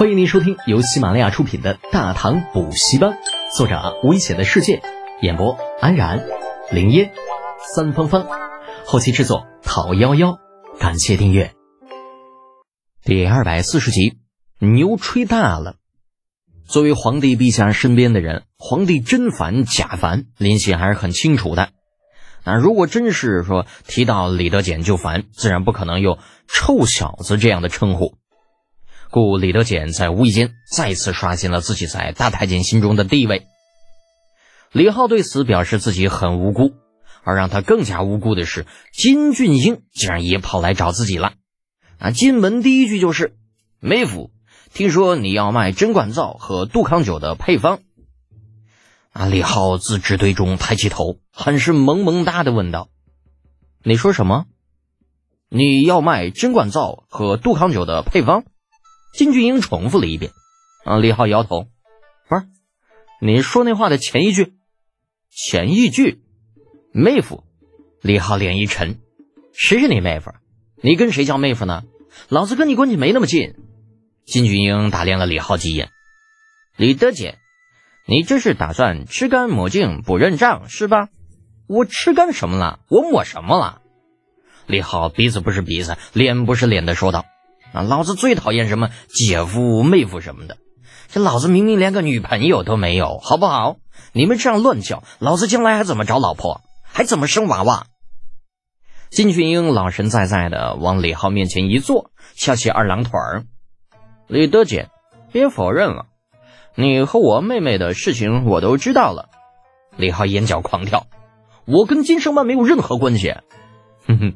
欢迎您收听由喜马拉雅出品的《大唐补习班》，作者危险的世界，演播安然、林烟、三芳芳，后期制作讨幺幺，感谢订阅。第二百四十集，牛吹大了。作为皇帝陛下身边的人，皇帝真烦假烦，林夕还是很清楚的。那如果真是说提到李德俭就烦，自然不可能用“臭小子”这样的称呼。故李德俭在无意间再次刷新了自己在大太监心中的地位。李浩对此表示自己很无辜，而让他更加无辜的是，金俊英竟然也跑来找自己了。啊，进门第一句就是：“妹夫，听说你要卖针管皂和杜康酒的配方。”啊，李浩自纸堆中抬起头，很是萌萌哒的问道：“你说什么？你要卖针管皂和杜康酒的配方？”金俊英重复了一遍，啊！李浩摇头，不是，你说那话的前一句，前一句，妹夫。李浩脸一沉，谁是你妹夫？你跟谁叫妹夫呢？老子跟你关系没那么近。金俊英打量了李浩几眼，李德姐，你这是打算吃干抹净不认账是吧？我吃干什么了？我抹什么了？李浩鼻子不是鼻子，脸不是脸的说道。啊！老子最讨厌什么姐夫、妹夫什么的，这老子明明连个女朋友都没有，好不好？你们这样乱叫，老子将来还怎么找老婆，还怎么生娃娃？金群英老神在在的往李浩面前一坐，翘起二郎腿儿。李德姐，别否认了，你和我妹妹的事情我都知道了。李浩眼角狂跳，我跟金生曼没有任何关系。哼哼，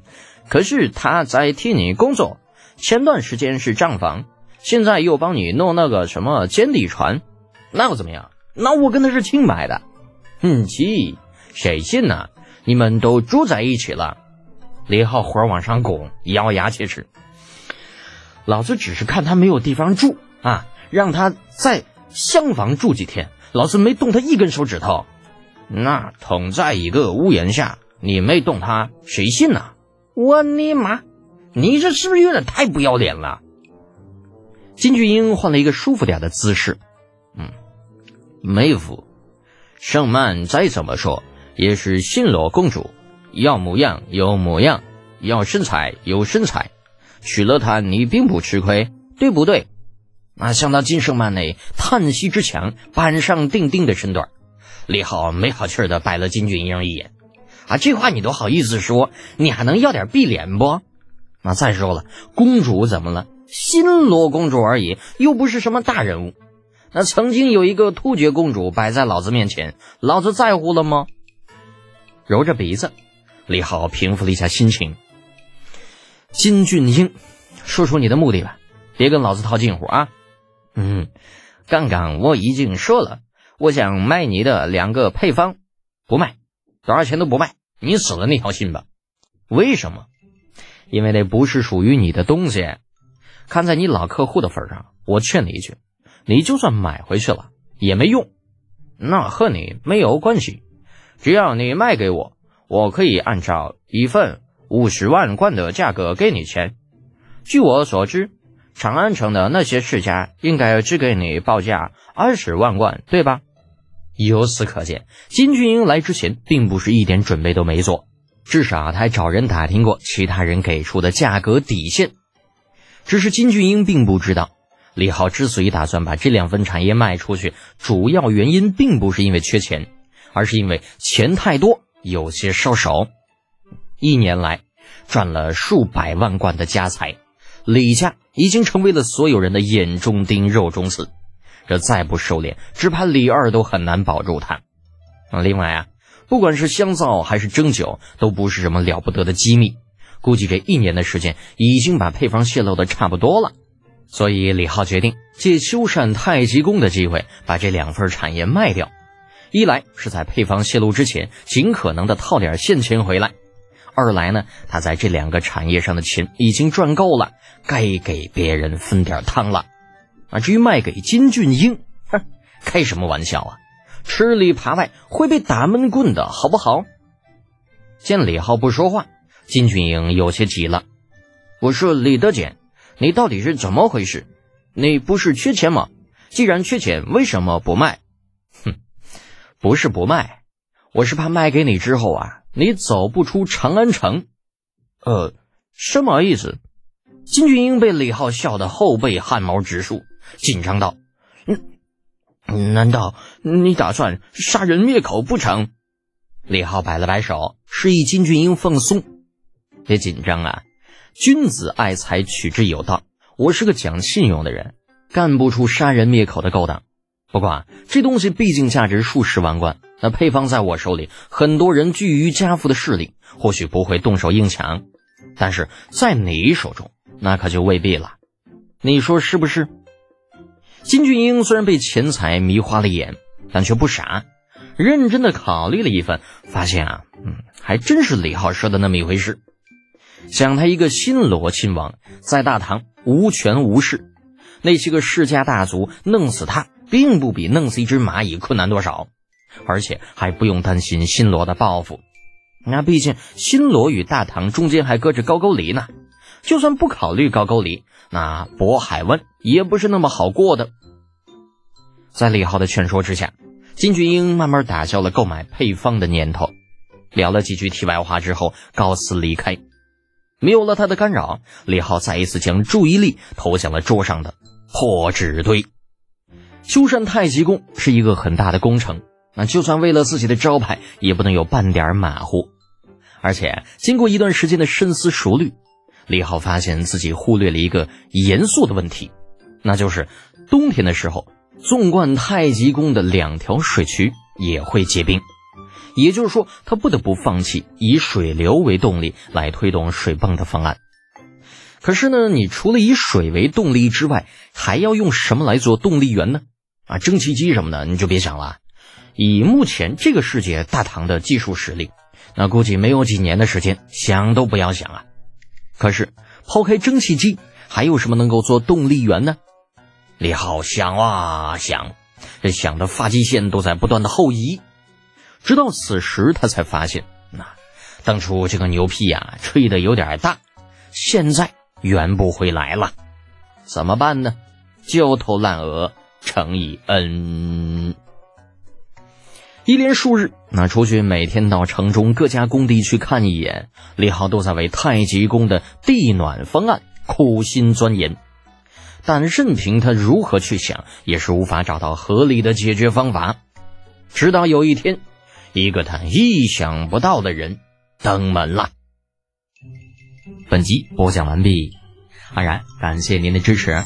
可是他在替你工作。前段时间是账房，现在又帮你弄那个什么监底船，那又怎么样？那我跟他是清白的。哼，气，谁信呢？你们都住在一起了。李浩火往上拱，咬牙切齿。老子只是看他没有地方住啊，让他在厢房住几天。老子没动他一根手指头。那同在一个屋檐下，你没动他，谁信呢？我尼玛！你这是不是有点太不要脸了？金俊英换了一个舒服点的姿势，嗯，妹夫，盛曼再怎么说也是新罗公主，要模样有模样，要身材有身材，娶了她你并不吃亏，对不对？啊，想到金盛曼那叹息之强、板上钉钉的身段，李浩没好气的白了金俊英一眼，啊，这话你都好意思说，你还能要点碧脸不？那再说了，公主怎么了？新罗公主而已，又不是什么大人物。那曾经有一个突厥公主摆在老子面前，老子在乎了吗？揉着鼻子，李浩平复了一下心情。金俊英，说出你的目的吧，别跟老子套近乎啊！嗯，刚刚我已经说了，我想卖你的两个配方，不卖，多少钱都不卖，你死了那条心吧。为什么？因为那不是属于你的东西，看在你老客户的份上，我劝你一句，你就算买回去了也没用，那和你没有关系。只要你卖给我，我可以按照一份五十万贯的价格给你钱。据我所知，长安城的那些世家应该只给你报价二十万贯，对吧？由此可见，金俊英来之前并不是一点准备都没做。至少他还找人打听过其他人给出的价格底线，只是金俊英并不知道，李浩之所以打算把这两份产业卖出去，主要原因并不是因为缺钱，而是因为钱太多，有些烧手。一年来赚了数百万贯的家财，李家已经成为了所有人的眼中钉、肉中刺，这再不收敛，只怕李二都很难保住他。另外啊。不管是香皂还是蒸酒，都不是什么了不得的机密。估计这一年的时间，已经把配方泄露的差不多了。所以李浩决定借修缮太极宫的机会，把这两份产业卖掉。一来是在配方泄露之前，尽可能的套点现钱回来；二来呢，他在这两个产业上的钱已经赚够了，该给别人分点汤了。啊，至于卖给金俊英，哼，开什么玩笑啊！吃里扒外会被打闷棍的，好不好？见李浩不说话，金俊英有些急了。我说：“李德俭，你到底是怎么回事？你不是缺钱吗？既然缺钱，为什么不卖？哼，不是不卖，我是怕卖给你之后啊，你走不出长安城。呃，什么意思？金俊英被李浩笑得后背汗毛直竖，紧张道：“嗯，难道你打算杀人灭口不成？”李浩摆了摆手，示意金俊英放松，别紧张啊。君子爱财，取之有道。我是个讲信用的人，干不出杀人灭口的勾当。不过啊，这东西毕竟价值数十万贯，那配方在我手里，很多人居于家父的势力，或许不会动手硬抢，但是在你手中。那可就未必了，你说是不是？金俊英虽然被钱财迷花了眼，但却不傻，认真的考虑了一番，发现啊，嗯，还真是李浩说的那么一回事。想他一个新罗亲王，在大唐无权无势，那些个世家大族弄死他，并不比弄死一只蚂蚁困难多少，而且还不用担心新罗的报复。那毕竟新罗与大唐中间还隔着高句丽呢。就算不考虑高句丽，那渤海湾也不是那么好过的。在李浩的劝说之下，金俊英慢慢打消了购买配方的念头。聊了几句题外话之后，告辞离开。没有了他的干扰，李浩再一次将注意力投向了桌上的破纸堆。修缮太极宫是一个很大的工程，那就算为了自己的招牌，也不能有半点马虎。而且经过一段时间的深思熟虑。李浩发现自己忽略了一个严肃的问题，那就是冬天的时候，纵贯太极宫的两条水渠也会结冰，也就是说，他不得不放弃以水流为动力来推动水泵的方案。可是呢，你除了以水为动力之外，还要用什么来做动力源呢？啊，蒸汽机什么的你就别想了。以目前这个世界大唐的技术实力，那估计没有几年的时间，想都不要想啊。可是，抛开蒸汽机，还有什么能够做动力源呢？李浩想啊想，这想的发际线都在不断的后移。直到此时，他才发现，那当初这个牛屁呀，吹的有点大，现在圆不回来了。怎么办呢？焦头烂额，乘以 n。一连数日，那出去每天到城中各家工地去看一眼，李浩都在为太极宫的地暖方案苦心钻研，但任凭他如何去想，也是无法找到合理的解决方法。直到有一天，一个他意想不到的人登门了。本集播讲完毕，安然感谢您的支持。